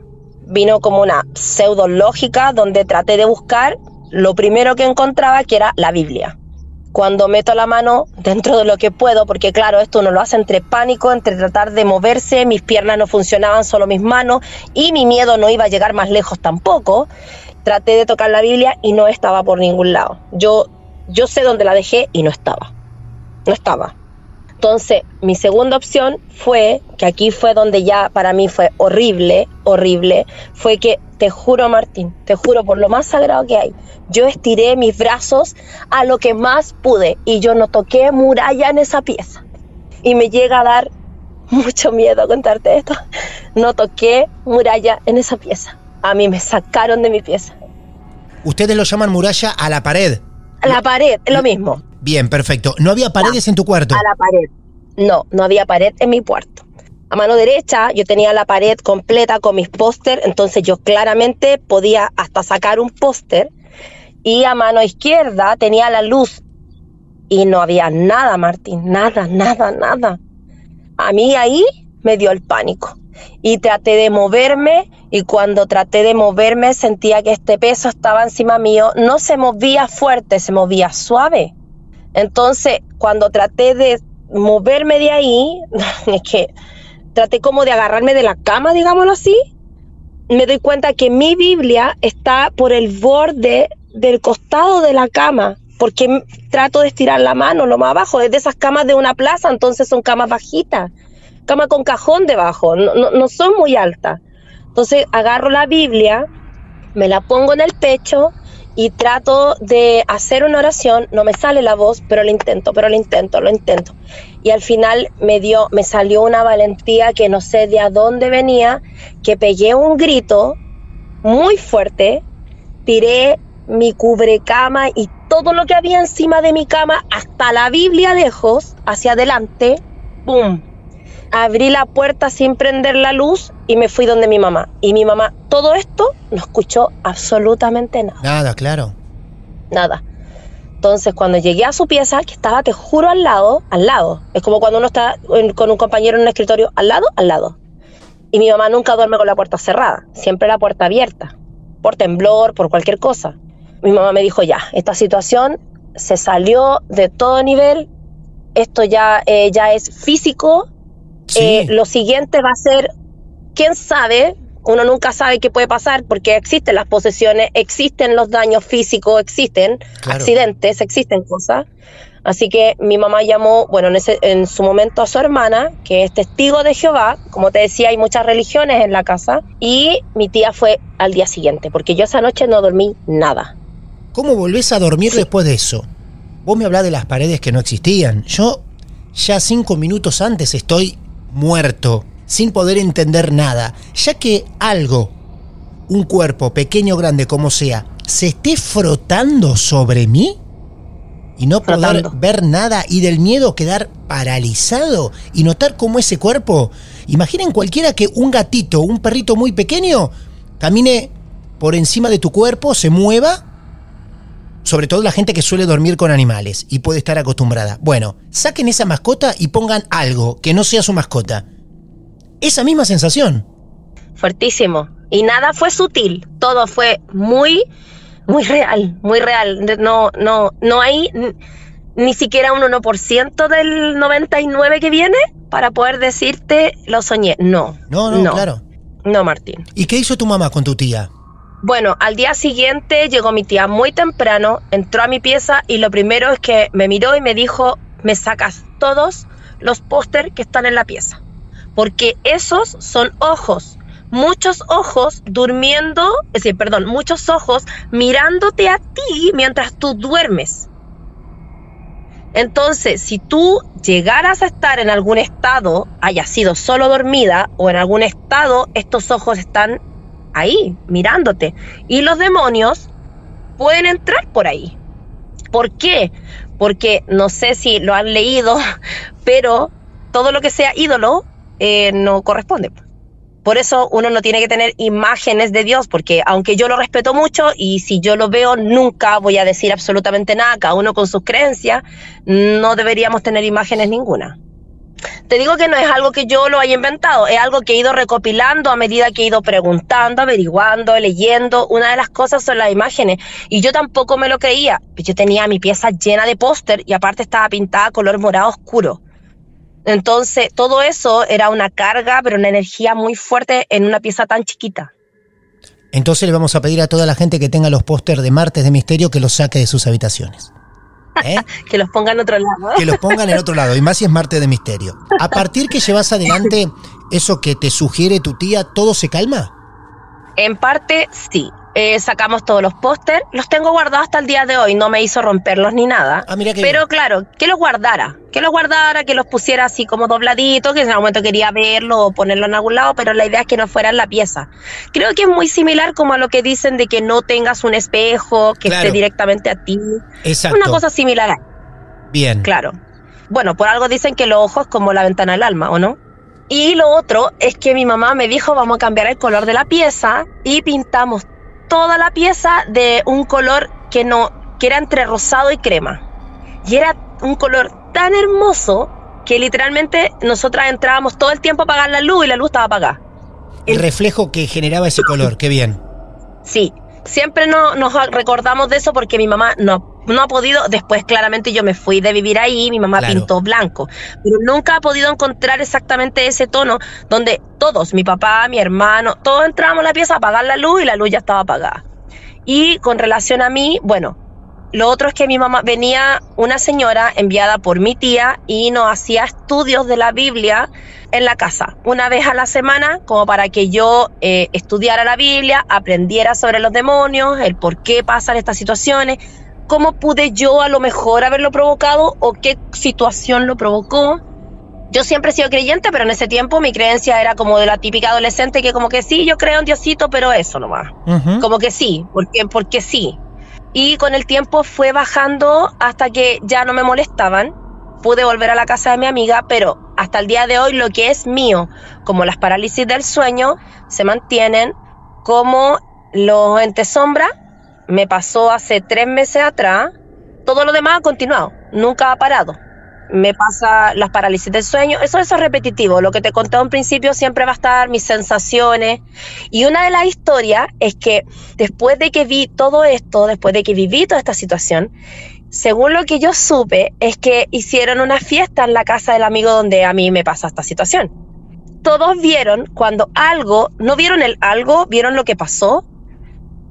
vino como una pseudo lógica donde traté de buscar lo primero que encontraba que era la Biblia. Cuando meto la mano dentro de lo que puedo, porque claro, esto uno lo hace entre pánico, entre tratar de moverse, mis piernas no funcionaban, solo mis manos, y mi miedo no iba a llegar más lejos tampoco. Traté de tocar la Biblia y no estaba por ningún lado. Yo, yo sé dónde la dejé y no estaba. No estaba. Entonces, mi segunda opción fue, que aquí fue donde ya para mí fue horrible, horrible, fue que, te juro Martín, te juro por lo más sagrado que hay, yo estiré mis brazos a lo que más pude y yo no toqué muralla en esa pieza. Y me llega a dar mucho miedo contarte esto. No toqué muralla en esa pieza. A mí me sacaron de mi pieza. Ustedes lo llaman muralla a la pared. A la pared, es lo mismo. Bien, perfecto. ¿No había paredes en tu cuarto? A la pared. No, no había pared en mi cuarto. A mano derecha yo tenía la pared completa con mis póster, entonces yo claramente podía hasta sacar un póster. Y a mano izquierda tenía la luz. Y no había nada, Martín, nada, nada, nada. A mí ahí me dio el pánico. Y traté de moverme y cuando traté de moverme sentía que este peso estaba encima mío. No se movía fuerte, se movía suave. Entonces, cuando traté de moverme de ahí, es que traté como de agarrarme de la cama, digámoslo así, me doy cuenta que mi Biblia está por el borde del costado de la cama, porque trato de estirar la mano lo más abajo, es de esas camas de una plaza, entonces son camas bajitas, cama con cajón debajo, no, no son muy altas. Entonces agarro la Biblia, me la pongo en el pecho y trato de hacer una oración, no me sale la voz, pero lo intento, pero lo intento, lo intento. Y al final me dio, me salió una valentía que no sé de dónde venía, que pegué un grito muy fuerte, tiré mi cubrecama y todo lo que había encima de mi cama, hasta la Biblia lejos, hacia adelante, ¡pum! Abrí la puerta sin prender la luz y me fui donde mi mamá. Y mi mamá, todo esto, no escuchó absolutamente nada Nada, claro. nada. Entonces, cuando llegué a su pieza, que estaba, te juro, al lado, al lado. Es como cuando uno está en- con un compañero en un escritorio, al lado, al lado. Y mi mamá nunca duerme con la puerta cerrada, siempre la puerta abierta, por temblor, por cualquier cosa. Mi mamá me dijo, ya, esta situación se salió de todo nivel, esto ya, eh, ya es físico, Sí. eh, lo siguiente va a ser, quién sabe, uno nunca sabe qué puede pasar porque existen las posesiones, existen los daños físicos, existen Claro. accidentes, existen cosas. Así que mi mamá llamó, bueno, en, ese- en su momento a su hermana, que es testigo de Jehová, como te decía, hay muchas religiones en la casa, y mi tía fue al día siguiente, porque yo esa noche no dormí nada. ¿Cómo volvés a dormir después de eso? Vos me hablás de las paredes que no existían. Yo ya cinco minutos antes estoy muerto, sin poder entender nada. Ya que algo, un cuerpo, pequeño o grande como sea, se esté frotando sobre mí y no poder Frotando. ver nada y del miedo quedar paralizado y notar cómo ese cuerpo, imaginen cualquiera que un gatito, un perrito muy pequeño, camine por encima de tu cuerpo, se mueva sobre todo la gente que suele dormir con animales y puede estar acostumbrada. Bueno, saquen esa mascota y pongan algo que no sea su mascota. Esa misma sensación. Fuertísimo. Y nada fue sutil, todo fue muy muy real, muy real. No, no, no hay ni siquiera un 1% del 99 que viene para poder decirte lo soñé. No. No, no, claro. No, Martín. ¿Y qué hizo tu mamá con tu tía? Bueno, al día siguiente llegó mi tía muy temprano, entró a mi pieza y lo primero es que me miró y me dijo, me sacas todos los póster que están en la pieza. Porque esos son ojos, muchos ojos durmiendo, es decir, perdón, muchos ojos mirándote a ti mientras tú duermes. Entonces, si tú llegaras a estar en algún estado, haya sido solo dormida o en algún estado, estos ojos están ahí, mirándote. Y los demonios pueden entrar por ahí. ¿Por qué? Porque no sé si lo han leído, pero todo lo que sea ídolo eh, no corresponde. Por eso uno no tiene que tener imágenes de Dios, porque aunque yo lo respeto mucho y si yo lo veo, nunca voy a decir absolutamente nada, cada uno con sus creencias, no deberíamos tener imágenes ninguna. Te digo que no es algo que yo lo haya inventado, es algo que he ido recopilando a medida que he ido preguntando, averiguando, leyendo. Una de las cosas son las imágenes. Y yo tampoco me lo creía. Yo tenía mi pieza llena de póster y aparte estaba pintada color morado oscuro. Entonces, todo eso era una carga, pero una energía muy fuerte en una pieza tan chiquita. Entonces le vamos a pedir a toda la gente que tenga los pósters de Martes de Misterio que los saque de sus habitaciones. ¿Eh? que los pongan en otro lado. Que los pongan en otro lado, y más si es Martes de Misterio. A partir que llevas adelante eso que te sugiere tu tía, ¿todo se calma? En parte sí. Eh, sacamos todos los pósters, los tengo guardados hasta el día de hoy, no me hizo romperlos ni nada. Ah, mira Pero claro, que los guardara, que los guardara, que los pusiera así como dobladitos, que en algún momento quería verlo o ponerlo en algún lado, pero la idea es que no fuera en la pieza. Creo que es muy similar como a lo que dicen de que no tengas un espejo que esté directamente a ti. Exacto. Una cosa similar. Bien. Claro. Bueno, por algo dicen que los ojos como la ventana del alma, ¿o no? Y lo otro es que mi mamá me dijo, vamos a cambiar el color de la pieza y pintamos toda la pieza de un color que no que era entre rosado y crema. Y era un color tan hermoso que literalmente nosotras entrábamos todo el tiempo a apagar la luz y la luz estaba apagada. El reflejo que generaba ese color, qué bien. Sí, siempre no, nos recordamos de eso porque mi mamá no, no ha podido, después claramente yo me fui de vivir ahí, mi mamá pintó blanco, pero nunca ha podido encontrar exactamente ese tono donde todos, mi papá, mi hermano, todos entramos a la pieza a apagar la luz y la luz ya estaba apagada. Y con relación a mí, bueno, lo otro es que mi mamá venía una señora enviada por mi tía y nos hacía estudios de la Biblia en la casa, una vez a la semana, como para que yo eh, estudiara la Biblia, aprendiera sobre los demonios, el por qué pasan estas situaciones, cómo pude yo a lo mejor haberlo provocado o qué situación lo provocó. Yo siempre he sido creyente, pero en ese tiempo mi creencia era como de la típica adolescente que como que sí, yo creo en Diosito, pero eso nomás. Como que sí, porque, porque sí. Y con el tiempo fue bajando hasta que ya no me molestaban. Pude volver a la casa de mi amiga, pero hasta el día de hoy lo que es mío, como las parálisis del sueño, se mantienen como los entes sombra. Me pasó hace tres meses atrás. Todo lo demás ha continuado, nunca ha parado me pasa las parálisis del sueño, eso, es repetitivo, lo que te conté un principio siempre va a estar mis sensaciones. Y una de las historias es que después de que vi todo esto, después de que viví toda esta situación, según lo que yo supe, es que hicieron una fiesta en la casa del amigo donde a mí me pasa esta situación. Todos vieron cuando algo, no vieron el algo, vieron lo que pasó.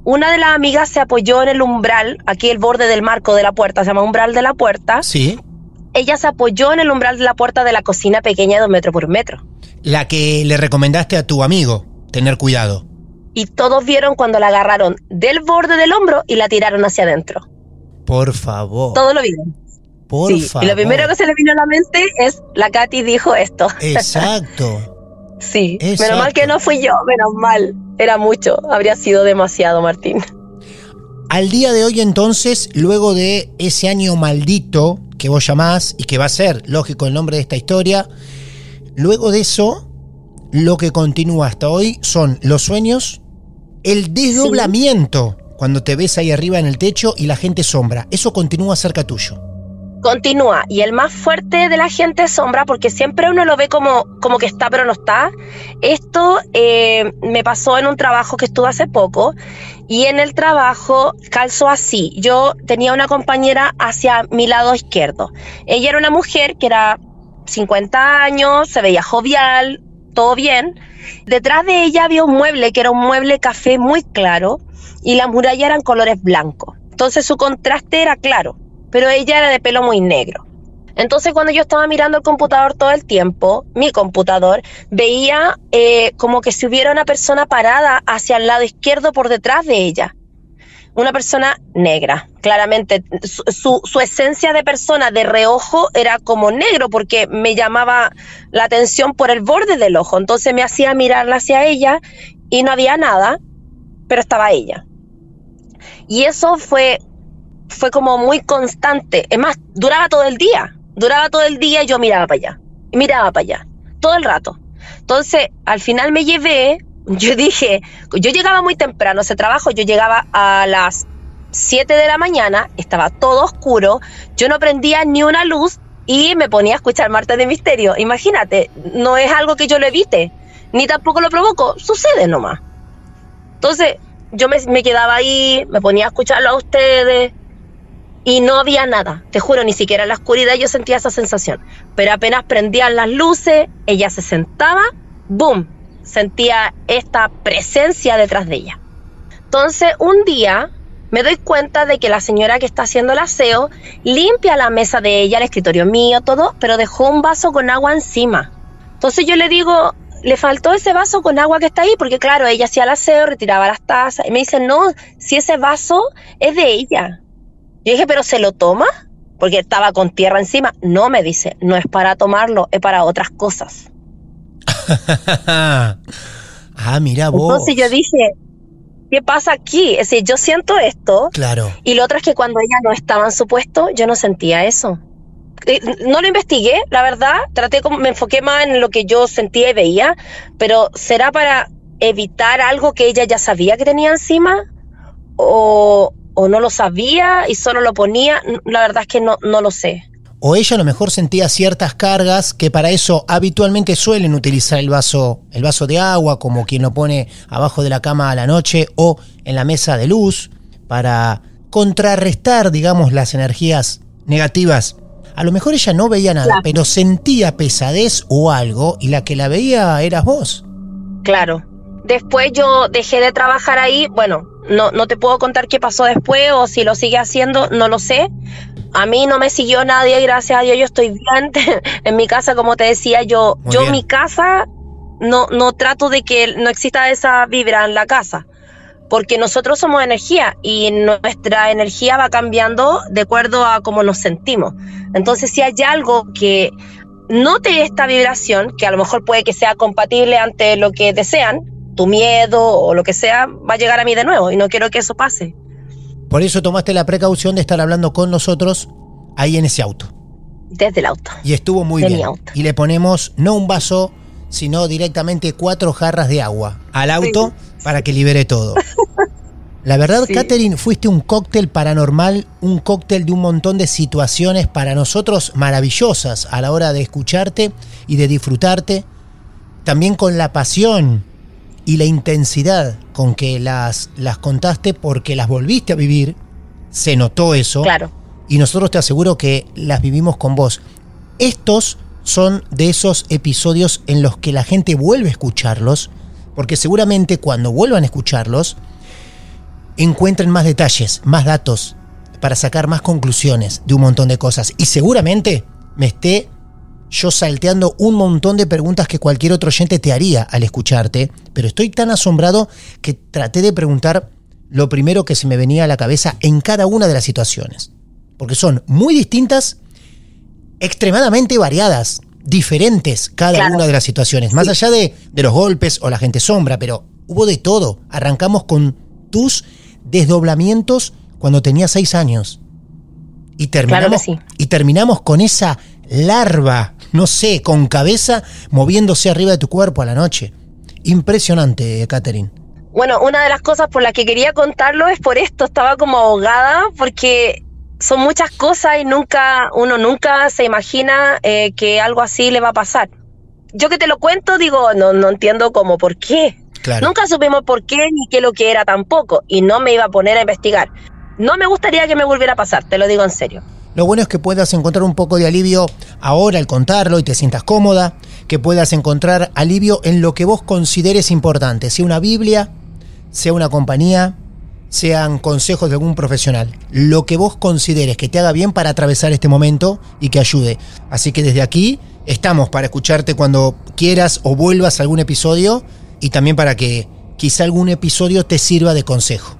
Una de las amigas se apoyó en el umbral, aquí el borde del marco de la puerta, se llama umbral de la puerta. Sí ella se apoyó en el umbral de la puerta de la cocina pequeña de un metro por un metro. La que le recomendaste a tu amigo, tener cuidado. Y todos vieron cuando la agarraron del borde del hombro y la tiraron hacia adentro. Por favor. Todos lo vieron. Por favor. Y lo primero que se le vino a la mente es, la Katy dijo esto. Exacto. sí. Menos mal que no fui yo, menos mal. Era mucho, habría sido demasiado, Martín. Al día de hoy entonces, luego de ese año maldito que vos llamás y que va a ser, lógico, el nombre de esta historia. Luego de eso, lo que continúa hasta hoy son los sueños, el desdoblamiento, cuando te ves ahí arriba en el techo y la gente sombra. Eso continúa cerca tuyo. Continúa. Y el más fuerte de la gente sombra, porque siempre uno lo ve como, como que está, pero no está. Esto eh, me pasó en un trabajo que estuve hace poco. Y en el trabajo calzó así. Yo tenía una compañera hacia mi lado izquierdo. Ella era una mujer que era 50 años, se veía jovial, todo bien. Detrás de ella había un mueble que era un mueble café muy claro y la muralla eran colores blancos. Entonces su contraste era claro, pero ella era de pelo muy negro. Entonces cuando yo estaba mirando el computador todo el tiempo, mi computador, veía eh, como que si hubiera una persona parada hacia el lado izquierdo por detrás de ella una persona negra. Claramente, su, su, esencia de persona de reojo era como negro porque me llamaba la atención por el borde del ojo. Entonces me hacía mirarla hacia ella y no había nada, pero estaba ella. Y eso fue, fue como muy constante. Es más, duraba todo el día. Duraba todo el día y yo miraba para allá. Miraba para allá. Todo el rato. Entonces, al final me llevé yo dije, yo llegaba muy temprano a ese trabajo, yo llegaba a las 7 de la mañana, estaba todo oscuro, yo no prendía ni una luz y me ponía a escuchar Martes de Misterio. Imagínate, no es algo que yo lo evite, ni tampoco lo provoco, sucede nomás. Entonces, yo me, me quedaba ahí, me ponía a escucharlo a ustedes y no había nada, te juro, ni siquiera en la oscuridad yo sentía esa sensación. Pero apenas prendían las luces, ella se sentaba, ¡boom! sentía esta presencia detrás de ella. Entonces, un día me doy cuenta de que la señora que está haciendo el aseo limpia la mesa de ella, el escritorio mío, todo, pero dejó un vaso con agua encima. Entonces yo le digo, le faltó ese vaso con agua que está ahí, porque claro, ella hacía el aseo, retiraba las tazas, y me dice, no, si ese vaso es de ella. Yo dije, pero ¿se lo toma? Porque estaba con tierra encima. No, me dice, no es para tomarlo, es para otras cosas. ah, mira vos. Entonces yo dije, ¿qué pasa aquí? Es decir, yo siento esto. Claro. Y lo otro es que cuando ella no estaba en su puesto, yo no sentía eso. Eh, no lo investigué, la verdad. Traté como, me enfoqué más en lo que yo sentía y veía, pero ¿será para evitar algo que ella ya sabía que tenía encima? ¿O, o no lo sabía y solo lo ponía? La verdad es que no, no lo sé o ella a lo mejor sentía ciertas cargas que para eso habitualmente suelen utilizar el vaso, el vaso de agua, como quien lo pone abajo de la cama a la noche o en la mesa de luz, para contrarrestar, digamos, las energías negativas. A lo mejor ella no veía nada, pero sentía pesadez o algo y la que la veía eras vos. Claro. Después yo dejé de trabajar ahí, bueno, no, no te puedo contar qué pasó después o si lo sigue haciendo, no lo sé, a mí no me siguió nadie, gracias a Dios, yo estoy bien. en mi casa, como te decía, yo, yo mi casa no, no trato de que no exista esa vibra en la casa, porque nosotros somos energía y nuestra energía va cambiando de acuerdo a cómo nos sentimos. Entonces, si hay algo que note esta vibración, que a lo mejor puede que sea compatible ante lo que desean, tu miedo o lo que sea, va a llegar a mí de nuevo y no quiero que eso pase. Por eso tomaste la precaución de estar hablando con nosotros ahí en ese auto. Desde el auto. Y estuvo muy bien. Y le ponemos no un vaso, sino directamente cuatro jarras de agua al auto para que libere todo. La verdad, Katherine, fuiste un cóctel paranormal, un cóctel de un montón de situaciones para nosotros maravillosas a la hora de escucharte y de disfrutarte. También con la pasión y la intensidad con que las, las contaste porque las volviste a vivir, se notó eso. Claro. Y nosotros te aseguro que las vivimos con vos. Estos son de esos episodios en los que la gente vuelve a escucharlos, porque seguramente cuando vuelvan a escucharlos, encuentren más detalles, más datos, para sacar más conclusiones de un montón de cosas. Y seguramente me esté yo salteando un montón de preguntas que cualquier otro oyente te haría al escucharte, pero estoy tan asombrado que traté de preguntar lo primero que se me venía a la cabeza en cada una de las situaciones, porque son muy distintas, extremadamente variadas, diferentes cada una de las situaciones, más allá de, de los golpes o la gente sombra, pero hubo de todo. Arrancamos con tus desdoblamientos cuando tenías seis años. Y terminamos, y terminamos con esa larva no sé, con cabeza moviéndose arriba de tu cuerpo a la noche. Impresionante, Catherine. Bueno, una de las cosas por las que quería contarlo es por esto, estaba como ahogada porque son muchas cosas y nunca, uno nunca se imagina eh, que algo así le va a pasar. Yo que te lo cuento, digo, no, no entiendo cómo, por qué. Nunca supimos por qué ni qué lo que era tampoco, y no me iba a poner a investigar. No me gustaría que me volviera a pasar, te lo digo en serio. Lo bueno es que puedas encontrar un poco de alivio ahora al contarlo y te sientas cómoda, que puedas encontrar alivio en lo que vos consideres importante, sea una Biblia, sea una compañía, sean consejos de algún profesional. Lo que vos consideres que te haga bien para atravesar este momento y que ayude. Así que desde aquí estamos para escucharte cuando quieras o vuelvas a algún episodio y también para que quizá algún episodio te sirva de consejo.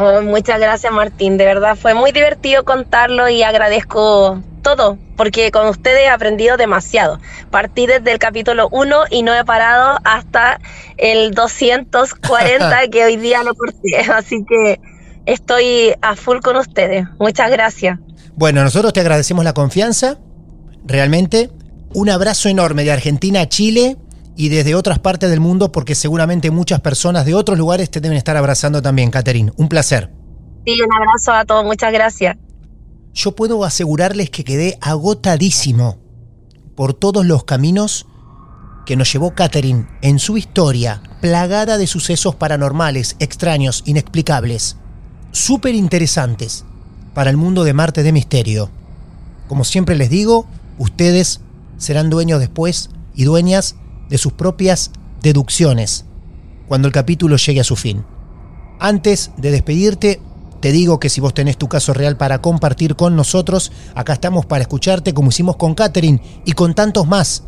Oh, muchas gracias Martín, de verdad fue muy divertido contarlo y agradezco todo, porque con ustedes he aprendido demasiado. Partí desde el capítulo 1 y no he parado hasta el 240 que hoy día lo corté, así que estoy a full con ustedes. Muchas gracias. Bueno, nosotros te agradecemos la confianza, realmente. Un abrazo enorme de Argentina a Chile y desde otras partes del mundo, porque seguramente muchas personas de otros lugares te deben estar abrazando también, Catherine. Un placer. Sí, un abrazo a todos, muchas gracias. Yo puedo asegurarles que quedé agotadísimo por todos los caminos que nos llevó Catherine en su historia, plagada de sucesos paranormales, extraños, inexplicables, súper interesantes para el mundo de Marte de Misterio. Como siempre les digo, ustedes serán dueños después y dueñas de sus propias deducciones cuando el capítulo llegue a su fin. Antes de despedirte, te digo que si vos tenés tu caso real para compartir con nosotros, acá estamos para escucharte como hicimos con Catherine y con tantos más.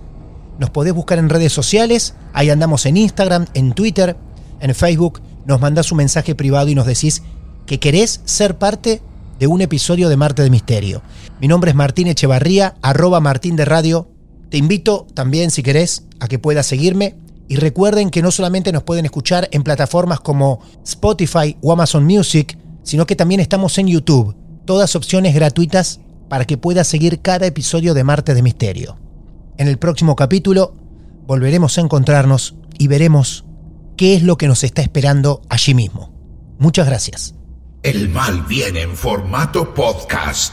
Nos podés buscar en redes sociales, ahí andamos en Instagram, en Twitter, en Facebook, nos mandás un mensaje privado y nos decís que querés ser parte de un episodio de Marte de Misterio. Mi nombre es Martín Echevarría, arroba Martín de Radio. Te invito también, si querés, a que puedas seguirme. Y recuerden que no solamente nos pueden escuchar en plataformas como Spotify o Amazon Music, sino que también estamos en YouTube. Todas opciones gratuitas para que puedas seguir cada episodio de Marte de Misterio. En el próximo capítulo volveremos a encontrarnos y veremos qué es lo que nos está esperando allí mismo. Muchas gracias. El mal viene en formato podcast.